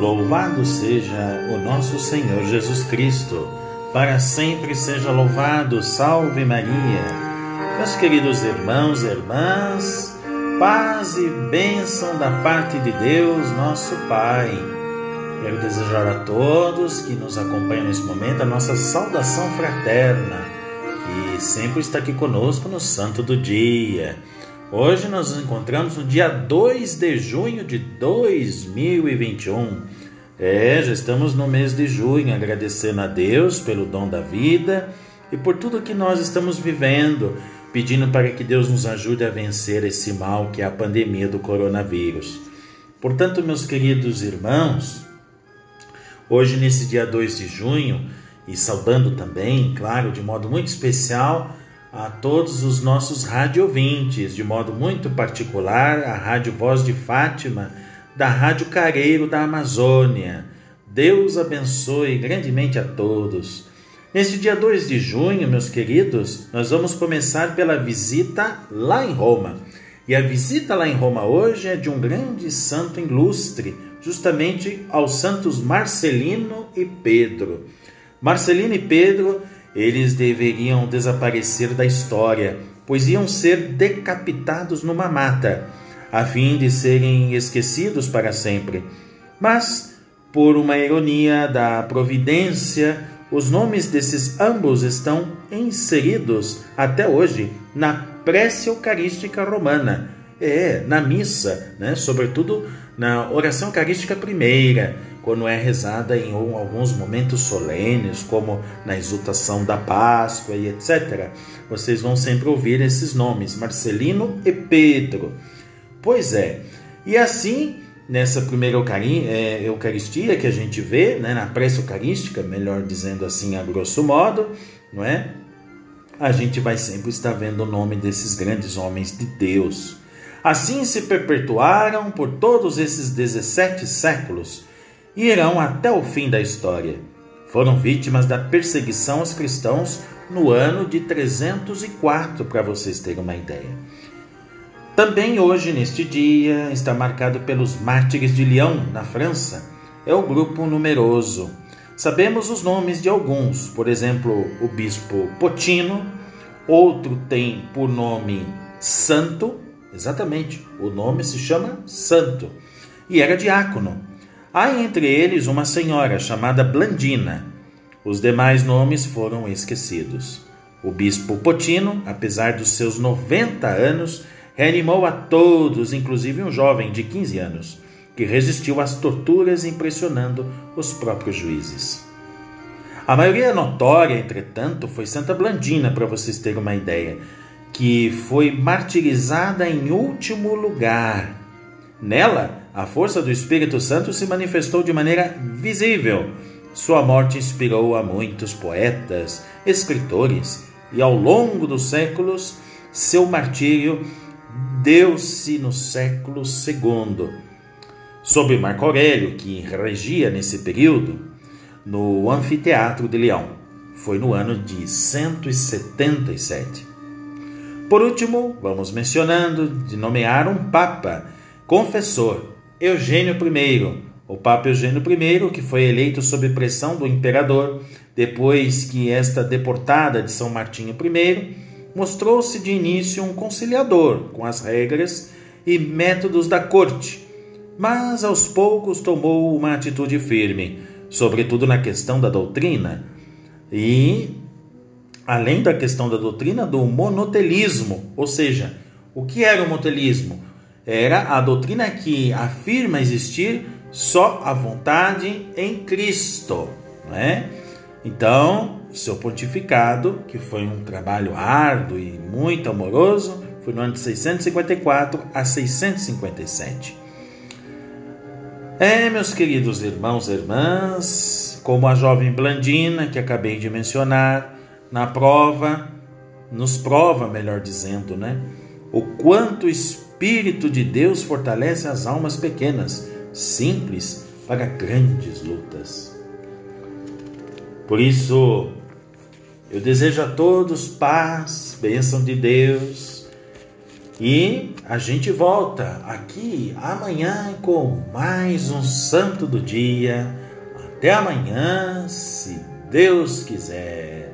Louvado seja o nosso Senhor Jesus Cristo, para sempre seja louvado. Salve Maria. Meus queridos irmãos e irmãs, paz e bênção da parte de Deus, nosso Pai. Quero desejar a todos que nos acompanham nesse momento a nossa saudação fraterna, que sempre está aqui conosco no Santo do Dia. Hoje nós nos encontramos no dia 2 de junho de 2021. É, já estamos no mês de junho, agradecendo a Deus pelo dom da vida e por tudo que nós estamos vivendo, pedindo para que Deus nos ajude a vencer esse mal que é a pandemia do coronavírus. Portanto, meus queridos irmãos, hoje nesse dia 2 de junho, e saudando também, claro, de modo muito especial, a todos os nossos radiovintes, de modo muito particular a Rádio Voz de Fátima, da Rádio Careiro da Amazônia. Deus abençoe grandemente a todos. Neste dia 2 de junho, meus queridos, nós vamos começar pela visita lá em Roma. E a visita lá em Roma hoje é de um grande santo ilustre, justamente aos santos Marcelino e Pedro. Marcelino e Pedro eles deveriam desaparecer da história, pois iam ser decapitados numa mata, a fim de serem esquecidos para sempre. Mas, por uma ironia da providência, os nomes desses ambos estão inseridos até hoje na prece eucarística romana. É, na missa, né? sobretudo na oração eucarística primeira, quando é rezada em alguns momentos solenes, como na exultação da Páscoa e etc. Vocês vão sempre ouvir esses nomes, Marcelino e Pedro. Pois é, e assim, nessa primeira é, Eucaristia que a gente vê, né, na prece eucarística, melhor dizendo assim a grosso modo, não é? A gente vai sempre estar vendo o nome desses grandes homens de Deus. Assim se perpetuaram por todos esses 17 séculos e irão até o fim da história. Foram vítimas da perseguição aos cristãos no ano de 304, para vocês terem uma ideia. Também hoje, neste dia, está marcado pelos mártires de Lyon, na França. É o grupo numeroso. Sabemos os nomes de alguns, por exemplo, o bispo Potino, outro tem por nome Santo, exatamente, o nome se chama Santo, e era diácono. Há entre eles uma senhora chamada Blandina. Os demais nomes foram esquecidos. O bispo Potino, apesar dos seus 90 anos, reanimou a todos, inclusive um jovem de 15 anos, que resistiu às torturas impressionando os próprios juízes. A maioria notória, entretanto, foi Santa Blandina, para vocês terem uma ideia, que foi martirizada em último lugar. Nela, a força do Espírito Santo se manifestou de maneira visível. Sua morte inspirou a muitos poetas, escritores, e ao longo dos séculos, seu martírio deu-se no século II. Sob Marco Aurélio, que regia nesse período, no anfiteatro de Leão. Foi no ano de 177. Por último, vamos mencionando de nomear um papa confessor Eugênio I. O Papa Eugênio I, que foi eleito sob pressão do imperador, depois que esta deportada de São Martinho I, mostrou-se de início um conciliador com as regras e métodos da corte, mas aos poucos tomou uma atitude firme, sobretudo na questão da doutrina e, além da questão da doutrina, do monotelismo, ou seja, o que era o monotelismo? Era a doutrina que afirma existir só a vontade em Cristo, não é? Então, seu pontificado, que foi um trabalho árduo e muito amoroso, foi no ano de 654 a 657. É, meus queridos irmãos e irmãs, como a jovem Blandina que acabei de mencionar, na prova, nos prova, melhor dizendo, né? O quanto espírito Espírito de Deus fortalece as almas pequenas, simples, para grandes lutas. Por isso, eu desejo a todos paz, bênção de Deus e a gente volta aqui amanhã com mais um Santo do Dia. Até amanhã, se Deus quiser.